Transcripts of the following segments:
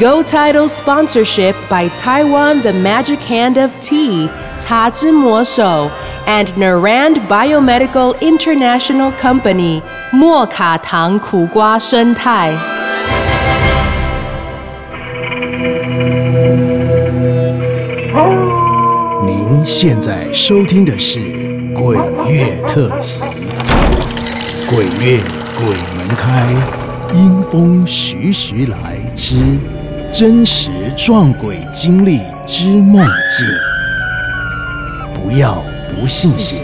Go Title sponsorship by Taiwan The Magic Hand of Tea, Ta Zhi Mo Shou, and Narand Biomedical International Company, 莫卡糖苦瓜生态。您现在收听的是《鬼月特辑》，鬼月鬼门开，阴风徐徐来之 真实撞鬼经历之梦境。不要不信邪，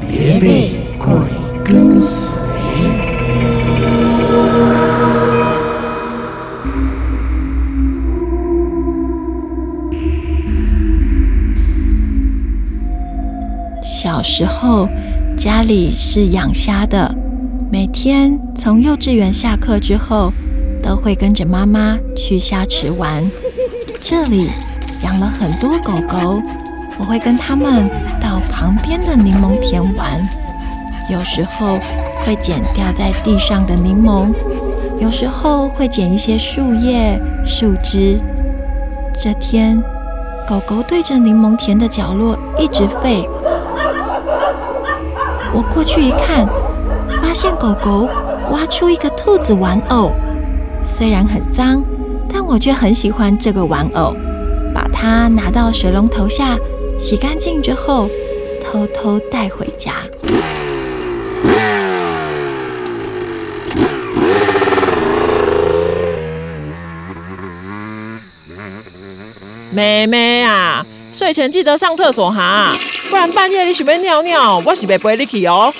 别被鬼跟随。小时候家里是养虾的，每天从幼稚园下课之后，都会跟着妈妈去虾池玩。这里养了很多狗狗，我会跟它们到旁边的柠檬田玩。有时候会捡掉在地上的柠檬，有时候会捡一些树叶、树枝。这天，狗狗对着柠檬田的角落一直吠。我过去一看，发现狗狗挖出一个兔子玩偶，虽然很脏，但我却很喜欢这个玩偶。把它拿到水龙头下洗干净之后，偷偷带回家。妹妹啊，睡前记得上厕所哈，不然半夜你想要尿尿，我是袂陪你去哦。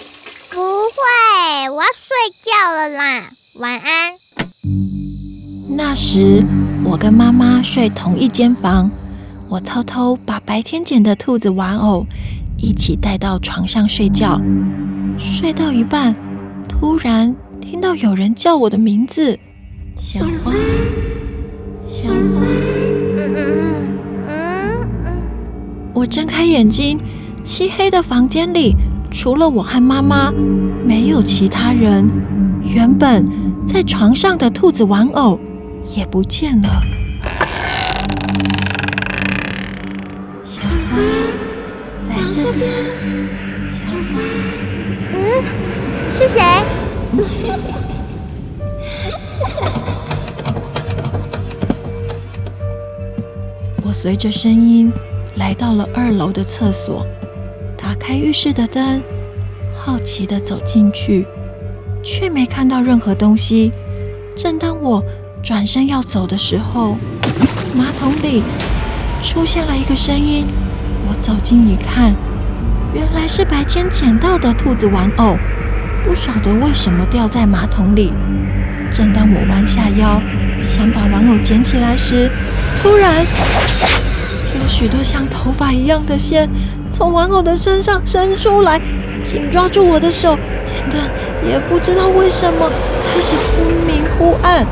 不会，我要睡觉了啦，晚安。那时我跟妈妈睡同一间房，我偷偷把白天捡的兔子玩偶一起带到床上睡觉。睡到一半，突然听到有人叫我的名字：“小花，小花。”，我睁开眼睛，漆黑的房间里除了我和妈妈，没有其他人。原本在床上的兔子玩偶也不见了。小花，来这边。小花，嗯，是谁？我随着声音来到了二楼的厕所，打开浴室的灯，好奇的走进去，却没看到任何东西。正当我转身要走的时候，马桶里出现了一个声音。我走近一看，原来是白天捡到的兔子玩偶，不晓得为什么掉在马桶里。正当我弯下腰想把玩偶捡起来时，突然有许多像头发一样的线从玩偶的身上伸出来，紧抓住我的手。天灯也不知道为什么开始忽明忽暗。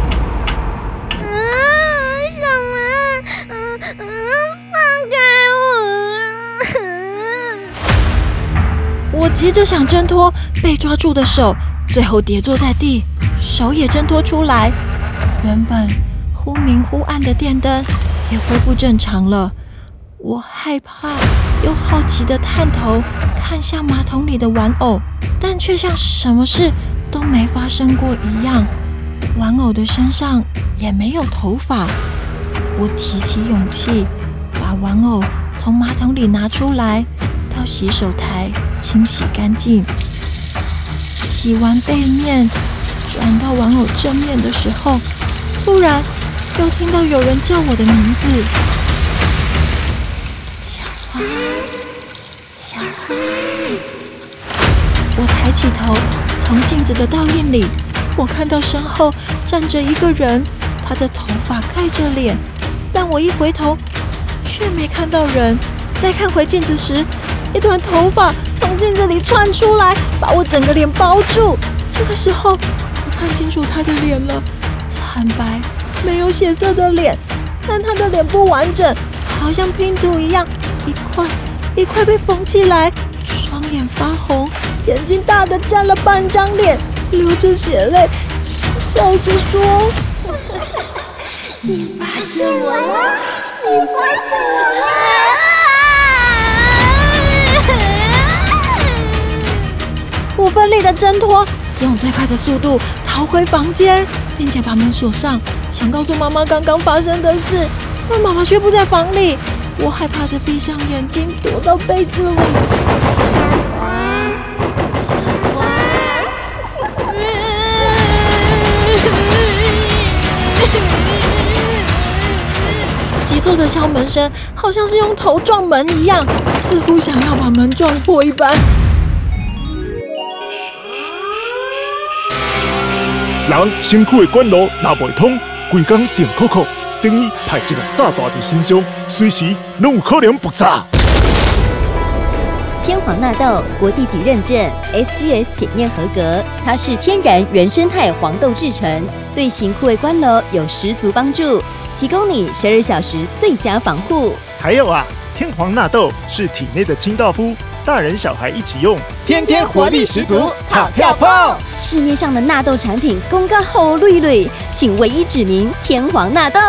我！急着想挣脱被抓住的手，最后跌坐在地，手也挣脱出来。原本忽明忽暗的电灯也恢复正常了。我害怕又好奇的探头看向马桶里的玩偶，但却像什么事都没发生过一样。玩偶的身上也没有头发。我提起勇气，把玩偶从马桶里拿出来，到洗手台清洗干净。洗完背面，转到玩偶正面的时候，突然又听到有人叫我的名字：“小花，小花。”我抬起头，从镜子的倒影里，我看到身后站着一个人，他的头发盖着脸，但我一回头，却没看到人。再看回镜子时，一团头发从镜子里窜出来，把我整个脸包住。这个时候，我看清楚他的脸了，惨白、没有血色的脸，但他的脸不完整，好像拼图一样，一块一块被缝起来，双眼发红，眼睛大的占了半张脸，流着血泪，笑着说：“你发现我了，你发现我了。”我奋力的挣脱，用最快的速度逃回房间，并且把门锁上，想告诉妈妈刚刚发生的事，但妈妈却不在房里。我害怕的闭上眼睛，躲到被子里。急促的敲门声，好像是用头撞门一样，似乎想要把门撞破一般。人身躯的管路若未通，规工电扣扣，等于派一个炸弹在身上，随时拢有可能爆炸。天皇纳豆国际级认证，SGS 检验合格，它是天然原生态黄豆制成，对型护卫关楼有十足帮助，提供你十二小时最佳防护。还有啊，天皇纳豆是体内的清道夫，大人小孩一起用，天天活力十足，跑跳碰。市面上的纳豆产品公告后绿绿，请唯一指明天皇纳豆。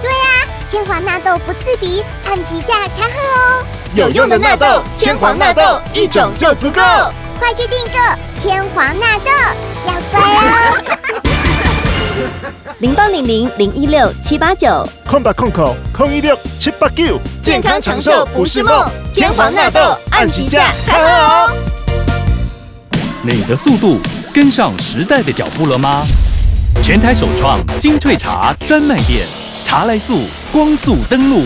对啊，天皇纳豆不刺鼻，按时价开喝哦。有用的纳豆，天皇纳豆一种就足够。快去订购天皇纳豆，要乖哦。零八零零零一六七八九，空八空口空一六七八九，健康长寿不是梦。天皇纳豆按起价开喝哦。你的速度跟上时代的脚步了吗？全台首创精粹茶专卖店，茶来速光速登录，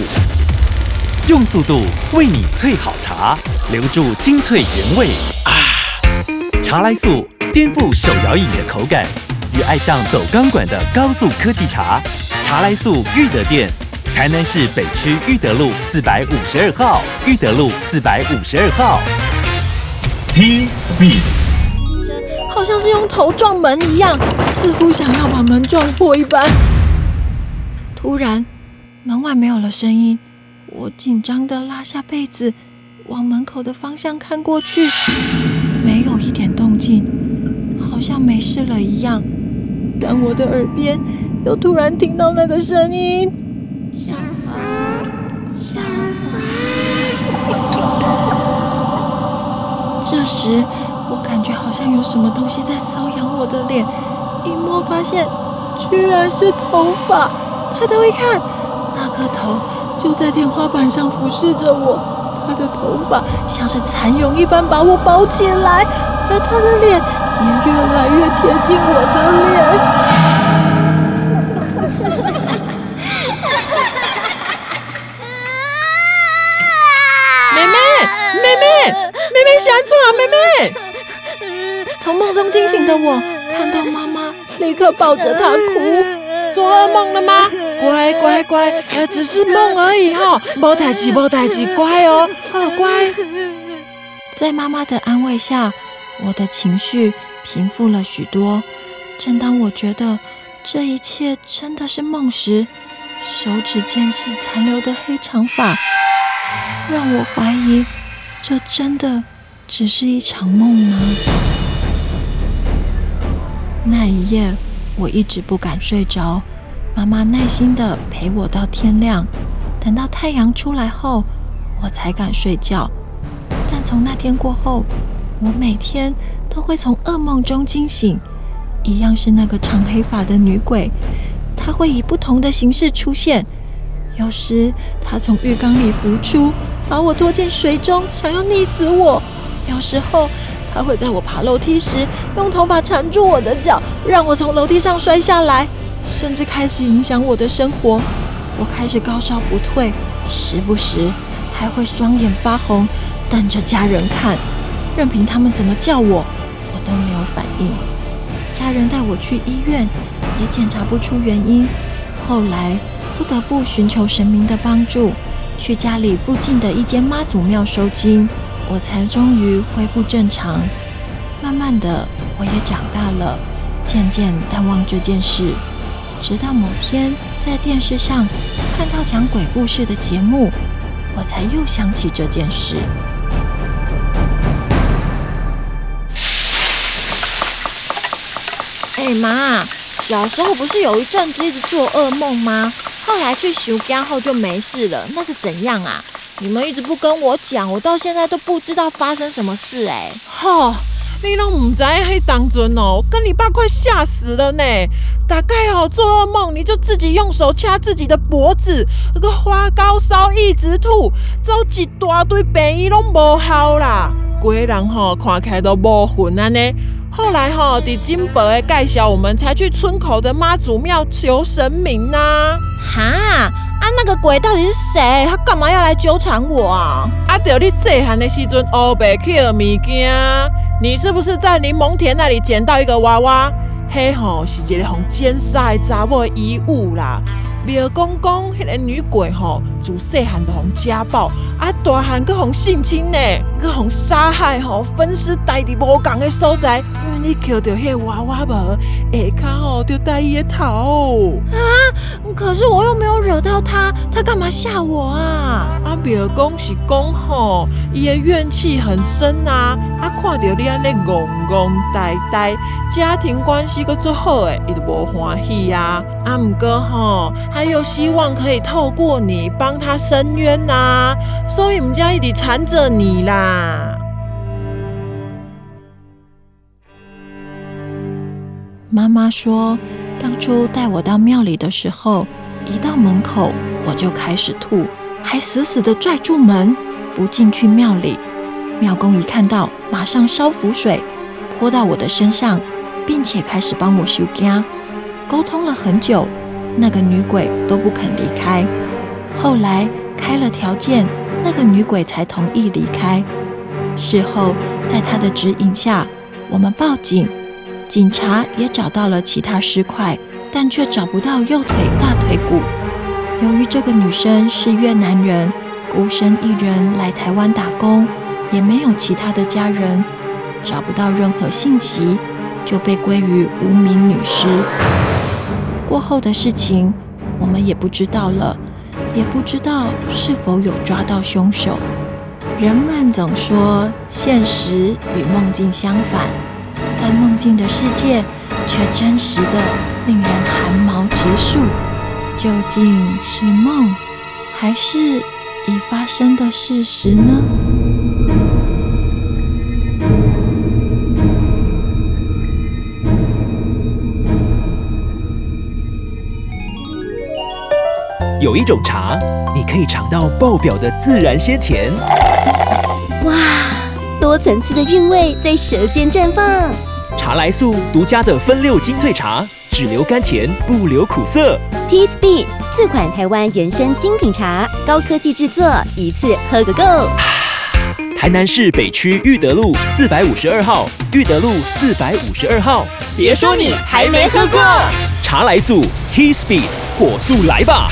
用速度为你萃好茶，留住精粹原味啊！茶来速颠覆手摇饮的口感，与爱上走钢管的高速科技茶。茶来速裕德店，台南市北区裕德路四百五十二号，裕德路四百五十二号。T Speed。好像是用头撞门一样，似乎想要把门撞破一般。突然，门外没有了声音，我紧张的拉下被子，往门口的方向看过去，没有一点动静，好像没事了一样。但我的耳边又突然听到那个声音：“小花，小花。”这时。我感觉好像有什么东西在搔痒我的脸，一摸发现居然是头发。抬头一看，那颗头就在天花板上俯视着我，他的头发像是蚕蛹一般把我包起来，而他的脸也越来越贴近我的脸。妹妹，妹妹，妹妹想做啊，妹妹。从梦中惊醒的我，看到妈妈，立刻抱着她哭。做噩梦了吗？乖乖乖，呃，只是梦而已哈，莫太急，莫太急，乖哦，好乖。在妈妈的安慰下，我的情绪平复了许多。正当我觉得这一切真的是梦时，手指间隙残留的黑长发，让我怀疑，这真的只是一场梦吗？那一夜，我一直不敢睡着。妈妈耐心地陪我到天亮，等到太阳出来后，我才敢睡觉。但从那天过后，我每天都会从噩梦中惊醒，一样是那个长黑发的女鬼。她会以不同的形式出现，有时她从浴缸里浮出，把我拖进水中，想要溺死我；有时候，他会在我爬楼梯时用头发缠住我的脚，让我从楼梯上摔下来，甚至开始影响我的生活。我开始高烧不退，时不时还会双眼发红，瞪着家人看，任凭他们怎么叫我，我都没有反应。家人带我去医院，也检查不出原因。后来不得不寻求神明的帮助，去家里附近的一间妈祖庙收金，我才终于恢复正常。慢慢的，我也长大了，渐渐淡忘这件事。直到某天在电视上看到讲鬼故事的节目，我才又想起这件事。哎妈，小时候不是有一阵子一直做噩梦吗？后来去修肝后就没事了，那是怎样啊？你们一直不跟我讲，我到现在都不知道发生什么事哎。吼，你都唔知黑当真哦，跟你爸快吓死了呢。大概哦做噩梦，你就自己用手掐自己的脖子，那个发高烧一直吐，走一大堆病医拢无效啦。鬼人吼看起来都无魂安尼。后来哈，伫金伯的介绍，我们才去村口的妈祖庙求神明呐。那个鬼到底是谁？他干嘛要来纠缠我啊？啊，对你细汉的时阵，乌白去的物件，你是不是在柠檬田那里捡到一个娃娃？嘿吼，是一个红尖沙的查某遗物啦。庙公公，迄个女鬼吼，自细汉就互家暴，啊大汉佫互性侵呢，佫互杀害吼，分尸带伫无共的所在。你捡到迄个娃娃无？下骹吼就戴伊的头。啊！可是我又没有惹到他，他干嘛吓我啊？啊庙公是讲吼，伊的怨气很深啊。啊看到你安尼戆戆呆呆，家庭关系佫做好诶，伊就无欢喜啊。啊毋过吼。他又希望可以透过你帮他伸冤呐，所以我们家一直缠着你啦。妈妈说，当初带我到庙里的时候，一到门口我就开始吐，还死死的拽住门，不进去庙里。庙公一看到，马上烧符水泼到我的身上，并且开始帮我修家，沟通了很久。那个女鬼都不肯离开，后来开了条件，那个女鬼才同意离开。事后，在她的指引下，我们报警，警察也找到了其他尸块，但却找不到右腿大腿骨。由于这个女生是越南人，孤身一人来台湾打工，也没有其他的家人，找不到任何信息，就被归于无名女尸。过后的事情，我们也不知道了，也不知道是否有抓到凶手。人们总说现实与梦境相反，但梦境的世界却真实的令人寒毛直竖。究竟是梦，还是已发生的事实呢？有一种茶，你可以尝到爆表的自然鲜甜。哇，多层次的韵味在舌尖绽放。茶来素独家的分六精粹茶，只留甘甜，不留苦涩。T Speed 四款台湾原生精品茶，高科技制作，一次喝个够。台南市北区裕德路四百五十二号，裕德路四百五十二号。别说你还没喝过，茶来素 T Speed 火速来吧。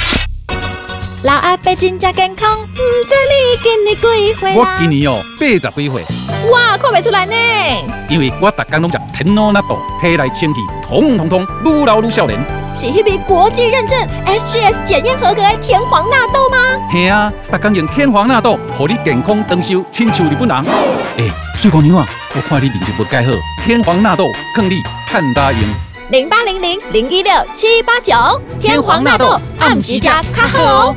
老阿伯真正健康，唔知你今年几岁我今年哦八十几岁。哇，看不出来呢。因为我逐天拢食天罗纳豆，体内清气通通通，愈老愈少年。是迄笔国际认证 SGS 检验合格的天皇纳豆吗？嘿啊，逐天用天皇纳豆，互你健康长寿，亲像日本人。哎，水姑娘啊，我看你面色不改好，天皇纳豆更你看答应。零八零零零一六七八九，天皇纳豆暗时加卡好哦。